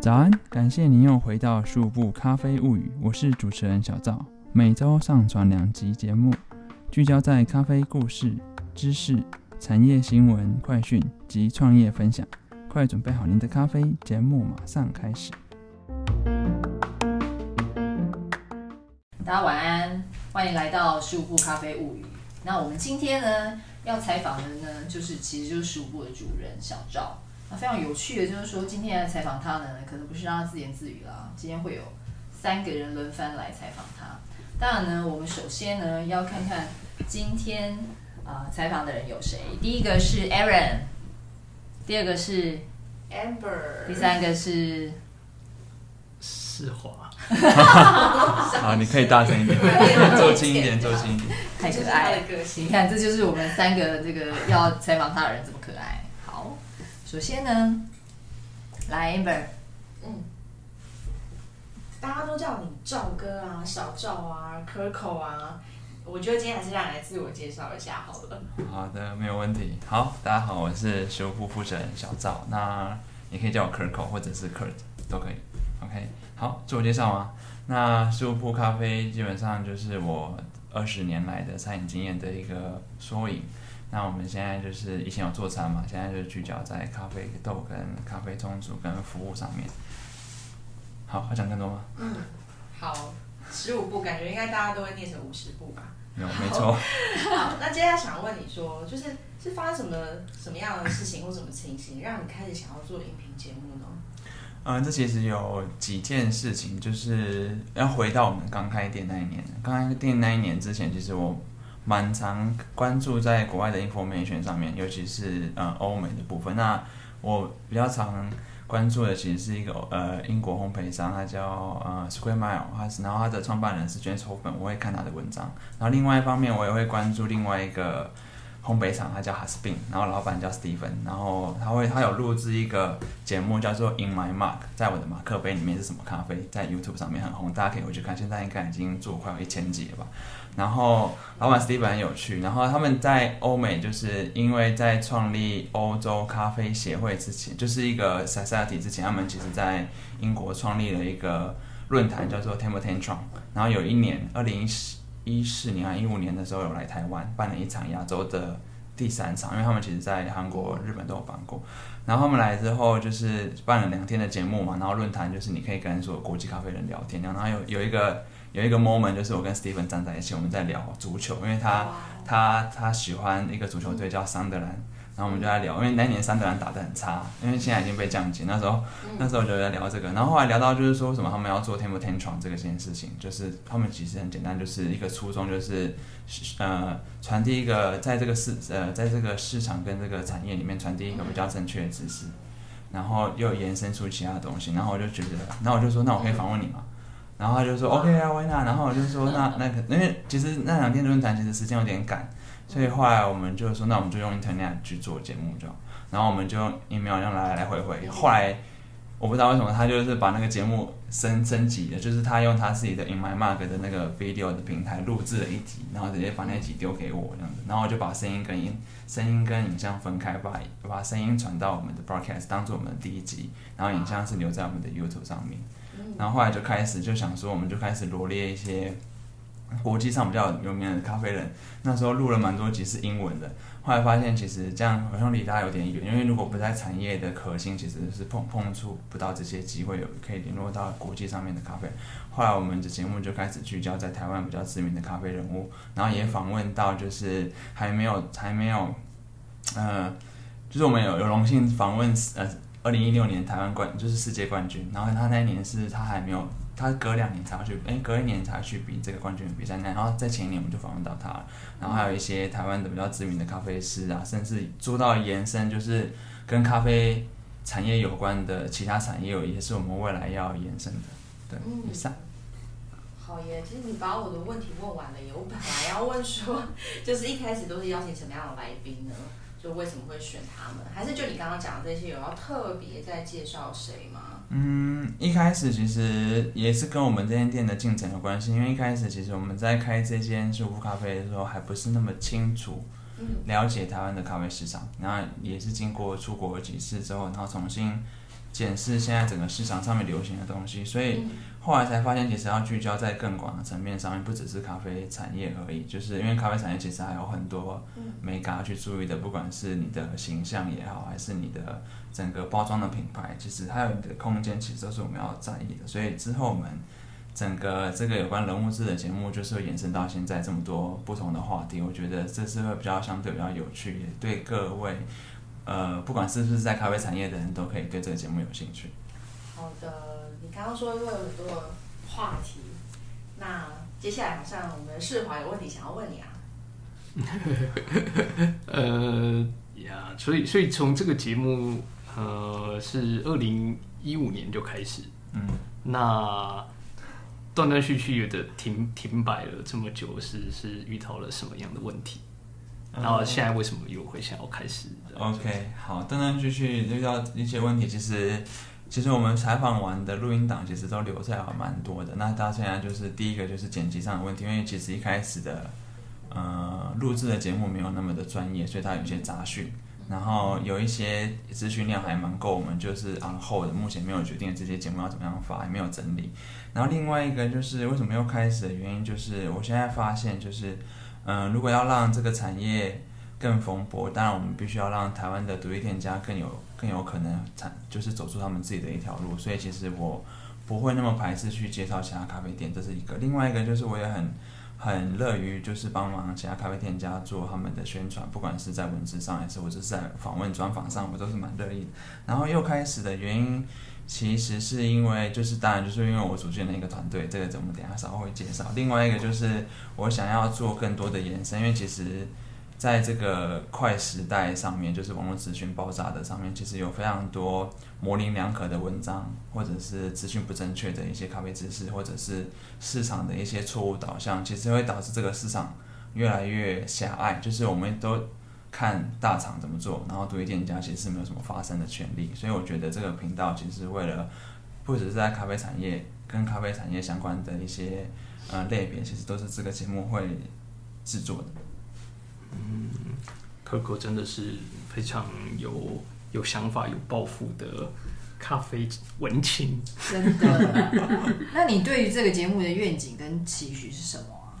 早安，感谢您又回到数部咖啡物语，我是主持人小赵，每周上传两集节目，聚焦在咖啡故事、知识、产业新闻、快讯及创业分享。快准备好您的咖啡，节目马上开始。大家晚安，欢迎来到十五部咖啡物语。那我们今天呢要采访的呢，就是其实就是十五部的主人小赵。那非常有趣的，就是说今天来采访他呢，可能不是让他自言自语啦，今天会有三个人轮番来采访他。当然呢，我们首先呢要看看今天啊采访的人有谁。第一个是 Aaron，第二个是 Amber，第三个是世华，好，你可以大声一点，坐近一点，坐近一点。太可爱了。的个性。你看，这就是我们三个这个要采访他的人这么可爱。好，首先呢，来 Amber，嗯，大家都叫你赵哥啊、小赵啊、Coco 啊，我觉得今天还是让你来自我介绍一下好了。好的，没有问题。好，大家好，我是修复负责人小赵，那你可以叫我 Kirko 或者是 Kurt 都可以。OK，好，自我介绍吗？那修复咖啡基本上就是我二十年来的餐饮经验的一个缩影。那我们现在就是以前有做餐嘛，现在就聚焦在咖啡豆跟咖啡冲煮跟服务上面。好，要讲更多吗？嗯，好，十五步，感觉应该大家都会念成五十步吧。有，没错。好，那接下来想问你说，就是是发生什么什么样的事情或什么情形，让你开始想要做影评节目呢？嗯，这其实有几件事情，就是要回到我们刚开店那一年。刚开店那一年之前，其实我蛮常关注在国外的 information 上面，尤其是呃欧美的部分。那我比较常关注的其实是一个呃英国烘焙商，他叫呃 Square Mile，它是然后他的创办人是 James Hoffman，我会看他的文章。然后另外一方面，我也会关注另外一个烘焙厂，它叫 Hasbin，然后老板叫 Stephen，然后他会他有录制一个节目叫做 In My Mug，在我的马克杯里面是什么咖啡，在 YouTube 上面很红，大家可以回去看，现在应该已经做快有一千集了吧。然后老板 Stephen 很有趣，然后他们在欧美就是因为在创立欧洲咖啡协会之前，就是一个 Society 之前，他们其实在英国创立了一个论坛叫做 Table Tantrum，然后有一年二零一四一四年还一五年的时候有来台湾办了一场亚洲的第三场，因为他们其实在韩国、日本都有办过。然后他们来之后就是办了两天的节目嘛，然后论坛就是你可以跟所有国际咖啡人聊天，然后有有一个有一个 moment 就是我跟 Steven 站在一起，我们在聊足球，因为他他他喜欢一个足球队叫桑德兰，然后我们就在聊，因为那年桑德兰打得很差，因为现在已经被降级，那时候那时候就在聊这个，然后后来聊到就是说为什么他们要做 Table Tantrum 这个件事情，就是他们其实很简单，就是一个初衷就是呃传递一个在这个市呃在这个市场跟这个产业里面传递一个比较正确的知识，然后又延伸出其他东西，然后我就觉得，然后我就说那我可以访问你吗？然后他就说 OK 啊，Why not？然后我就说那那个，因为其实那两天的论坛其实时间有点赶，所以后来我们就说那我们就用 Internet 去做节目就好，然后我们就用 email 这样来来回回。后来我不知道为什么他就是把那个节目升升级了，就是他用他自己的 In My Mark 的那个 video 的平台录制了一集，然后直接把那集丢给我这样子，然后我就把声音跟音声音跟影像分开，把把声音传到我们的 broadcast 当做我们的第一集，然后影像是留在我们的 YouTube 上面。然后后来就开始就想说，我们就开始罗列一些国际上比较有名的咖啡人。那时候录了蛮多集是英文的，后来发现其实这样好像离大家有点远，因为如果不在产业的核心，其实是碰碰触不到这些机会，有可以联络到国际上面的咖啡。后来我们的节目就开始聚焦在台湾比较知名的咖啡人物，然后也访问到就是还没有还没有，呃，就是我们有有荣幸访问呃。二零一六年台湾冠就是世界冠军，然后他那一年是他还没有，他隔两年才要去，哎，隔一年才去比这个冠军比赛。然后在前一年我们就访问到他了，然后还有一些台湾的比较知名的咖啡师啊，甚至做到延伸，就是跟咖啡产业有关的其他产业，有也是我们未来要延伸的。对，以上。好耶，其实你把我的问题问完了耶，我本来要问说，就是一开始都是邀请什么样的来宾呢？就为什么会选他们？还是就你刚刚讲的这些，有要特别在介绍谁吗？嗯，一开始其实也是跟我们这间店的进程有关系，因为一开始其实我们在开这间舒服咖啡的时候，还不是那么清楚了解台湾的咖啡市场，然后也是经过出国几次之后，然后重新检视现在整个市场上面流行的东西，所以后来才发现，其实要聚焦在更广的层面上面，不只是咖啡产业而已，就是因为咖啡产业其实还有很多没嘎去注意的，不管是你的形象也好，还是你的整个包装的品牌，其实还有你的空间，其实都是我们要在意的。所以之后我们整个这个有关人物志的节目，就是会延伸到现在这么多不同的话题，我觉得这是会比较相对比较有趣，也对各位。呃，不管是不是在咖啡产业的人都可以对这个节目有兴趣。好的，你刚刚说会有很多话题，那接下来好像我们世华有问题想要问你啊。呃呀，所以所以从这个节目，呃，是二零一五年就开始，嗯，那断断续续的停停摆了这么久，是是遇到了什么样的问题？然后现在为什么又会想要开始？OK，好，断断续续遇到一些问题，其实其实我们采访完的录音档其实都留下了蛮多的。那到现在就是第一个就是剪辑上的问题，因为其实一开始的呃录制的节目没有那么的专业，所以它有一些杂讯，然后有一些资讯量还蛮够，我们就是 on hold 的，目前没有决定这些节目要怎么样发，也没有整理。然后另外一个就是为什么又开始的原因，就是我现在发现就是。嗯，如果要让这个产业更蓬勃，当然我们必须要让台湾的独立店家更有更有可能产，就是走出他们自己的一条路。所以其实我不会那么排斥去介绍其他咖啡店，这是一个。另外一个就是我也很很乐于就是帮忙其他咖啡店家做他们的宣传，不管是在文字上还是或者是在访问专访上，我都是蛮乐意的。然后又开始的原因。其实是因为，就是当然就是因为我组建了一个团队，这个我们等下稍后会介绍。另外一个就是我想要做更多的延伸，因为其实在这个快时代上面，就是网络资讯爆炸的上面，其实有非常多模棱两可的文章，或者是资讯不正确的一些咖啡知识，或者是市场的一些错误导向，其实会导致这个市场越来越狭隘。就是我们都。看大厂怎么做，然后独立店家其实是没有什么发声的权利，所以我觉得这个频道其实为了，不只是在咖啡产业跟咖啡产业相关的一些呃类别，其实都是这个节目会制作的。嗯，Coco 真的是非常有有想法、有抱负的咖啡文青。真的？那你对于这个节目的愿景跟期许是什么啊？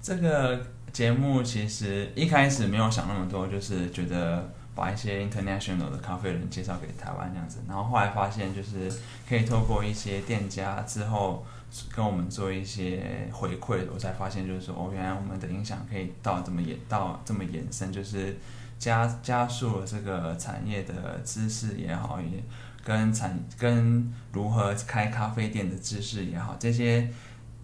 这个。节目其实一开始没有想那么多，就是觉得把一些 international 的咖啡人介绍给台湾这样子，然后后来发现就是可以透过一些店家之后跟我们做一些回馈，我才发现就是说哦，原来我们的影响可以到这么延到这么延伸，就是加加速了这个产业的知识也好，也跟产跟如何开咖啡店的知识也好，这些。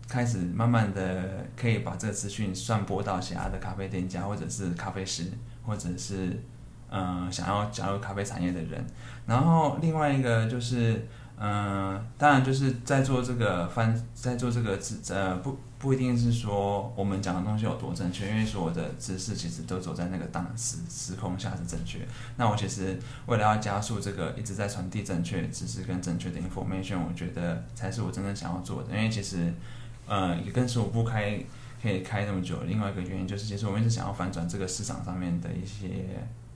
开始慢慢的可以把这个资讯散播到其他的咖啡店家，或者是咖啡师，或者是嗯想要加入咖啡产业的人。然后另外一个就是嗯，当然就是在做这个翻，在做这个知呃不不一定是说我们讲的东西有多正确，因为所有的知识其实都走在那个当时时空下是正确。那我其实为了要加速这个一直在传递正确知识跟正确的 information，我觉得才是我真正想要做的，因为其实。呃，也跟十五不开可以开那么久，另外一个原因就是，其实我们是想要反转这个市场上面的一些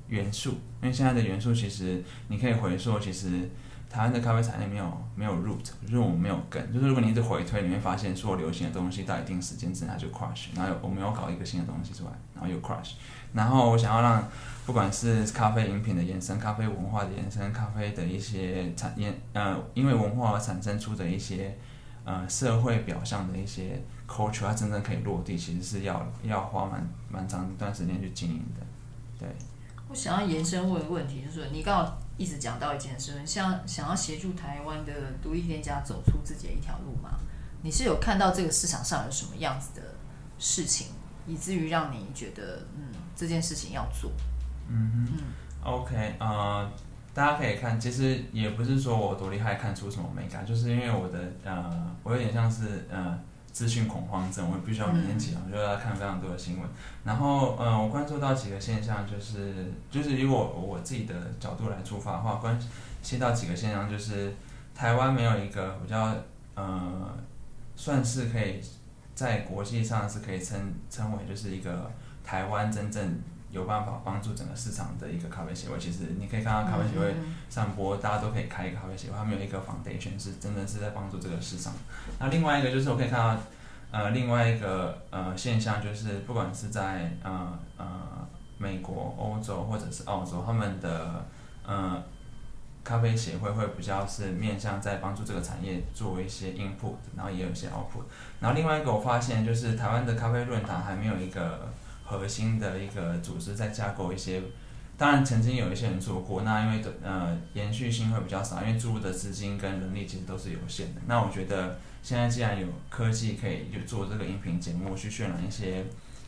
元素，因为现在的元素其实你可以回溯，其实台湾的咖啡产业没有没有 root，就是我们没有根，就是如果你一直回推，你会发现所有流行的东西到一定时间之内就 crush，然后我们要搞一个新的东西出来，然后又 crush，然后我想要让不管是咖啡饮品的延伸、咖啡文化的延伸、咖啡的一些产业，呃，因为文化而产生出的一些。呃，社会表象的一些 culture，它真正可以落地，其实是要要花蛮蛮长一段时间去经营的。对，我想要延伸问个问题，就是你刚好一直讲到一件事，像想要协助台湾的独立店家走出自己的一条路嘛？你是有看到这个市场上有什么样子的事情，以至于让你觉得嗯这件事情要做？嗯嗯，OK 啊。大家可以看，其实也不是说我多厉害，看出什么美感，就是因为我的呃，我有点像是呃资讯恐慌症，我必须要每天起床就要看非常多的新闻。然后呃，我关注到几个现象，就是就是以我我自己的角度来出发的话，关心到几个现象，就是台湾没有一个比较呃，算是可以在国际上是可以称称为就是一个台湾真正有办法帮助整个市场的一个咖啡协会。其实你可以看到咖啡协会上播，大家都可以开一个咖啡协会，他们有一个 foundation 是真的是在帮助这个市场。那另外一个就是我可以看到，呃，另外一个呃现象就是，不管是在呃呃美国、欧洲或者是澳洲，他们的呃咖啡协会会比较是面向在帮助这个产业做一些 input，然后也有一些 output。然后另外一个我发现就是台湾的咖啡论坛还没有一个核心的一个组织在架构一些。当然，曾经有一些人做过，那因为呃延续性会比较少，因为注入的资金跟人力其实都是有限的。那我觉得现在既然有科技可以就做这个音频节目去渲染一些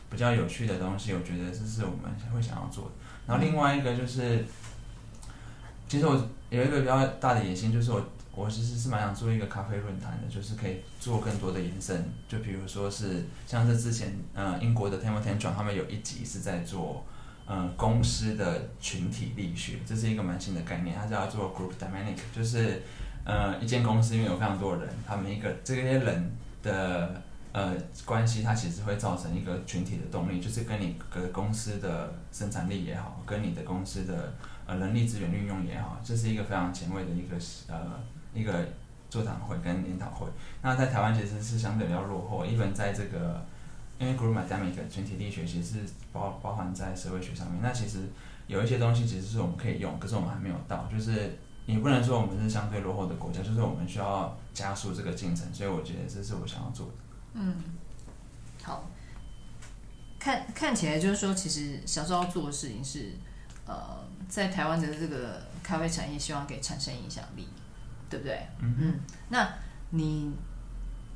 比较有趣的东西，我觉得这是我们会想要做的。然后另外一个就是，其实我有一个比较大的野心，就是我我其实是蛮想做一个咖啡论坛的，就是可以做更多的延伸。就比如说是像是之前呃英国的 t e m p l e t e n 他们有一集是在做。嗯，公司的群体力学，这是一个蛮新的概念，它叫做 group dynamic，就是呃一间公司因为有非常多人，他们一个这些人的呃关系，它其实会造成一个群体的动力，就是跟你的公司的生产力也好，跟你的公司的呃人力资源运用也好，这是一个非常前卫的一个呃一个座谈会跟研讨会。那在台湾其实是相对比较落后，一本在这个。因为 group dynamic 群体力学其实是包包含在社会学上面，那其实有一些东西其实是我们可以用，可是我们还没有到，就是你不能说我们是相对落后的国家，就是我们需要加速这个进程，所以我觉得这是我想要做的。嗯，好，看看起来就是说，其实小时候做的事情是，呃，在台湾的这个咖啡产业，希望可以产生影响力，对不对？嗯嗯，那你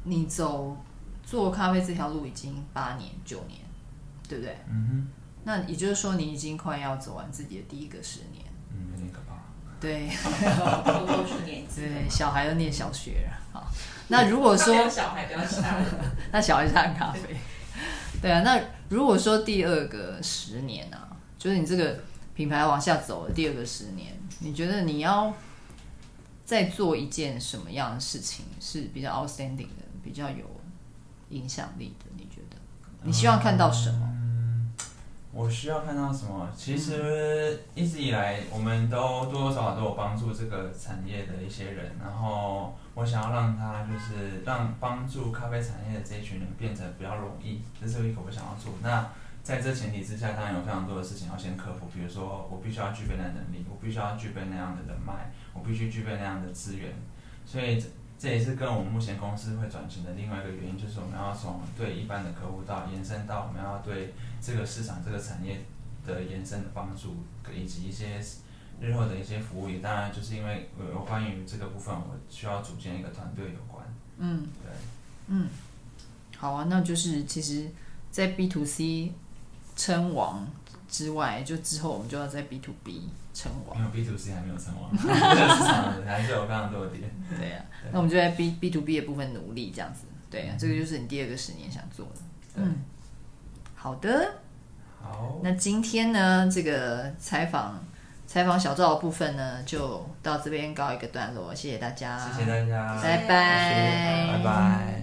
你走。做咖啡这条路已经八年九年，对不对？嗯哼。那也就是说，你已经快要走完自己的第一个十年。嗯，有点可怕。对。都是年纪。对，小孩都念小学了。好，那如果说小孩不要吃，那小孩是喝咖啡。对啊，那如果说第二个十年啊，就是你这个品牌往下走的第二个十年，你觉得你要再做一件什么样的事情是比较 outstanding 的，比较有？影响力的，你觉得？你希望看到什么？嗯，我需要看到什么？其实一直以来，我们都多多少少都有帮助这个产业的一些人，然后我想要让他就是让帮助咖啡产业的这一群人变得比较容易，这是一个我想要做。那在这前提之下，当然有非常多的事情要先克服，比如说我必须要具备那能力，我必须要具备那样的人脉，我必须具备那样的资源，所以。这也是跟我们目前公司会转型的另外一个原因，就是我们要从对一般的客户到延伸到我们要对这个市场、这个产业的延伸的帮助，以及一些日后的一些服务。也当然就是因为有关于这个部分，我需要组建一个团队有关。嗯，对，嗯，好啊，那就是其实，在 B to C 称王之外，就之后我们就要在 B to B。称王，因为 B to C 还没有称王，这个市场还是有非常多的点。对呀，那我们就在 B B to B 的部分努力，这样子。对呀，这个就是你第二个十年想做的。嗯，好的。好。那今天呢，这个采访采访小赵的部分呢，就到这边告一个段落。谢谢大家，谢谢大家，拜拜，拜拜。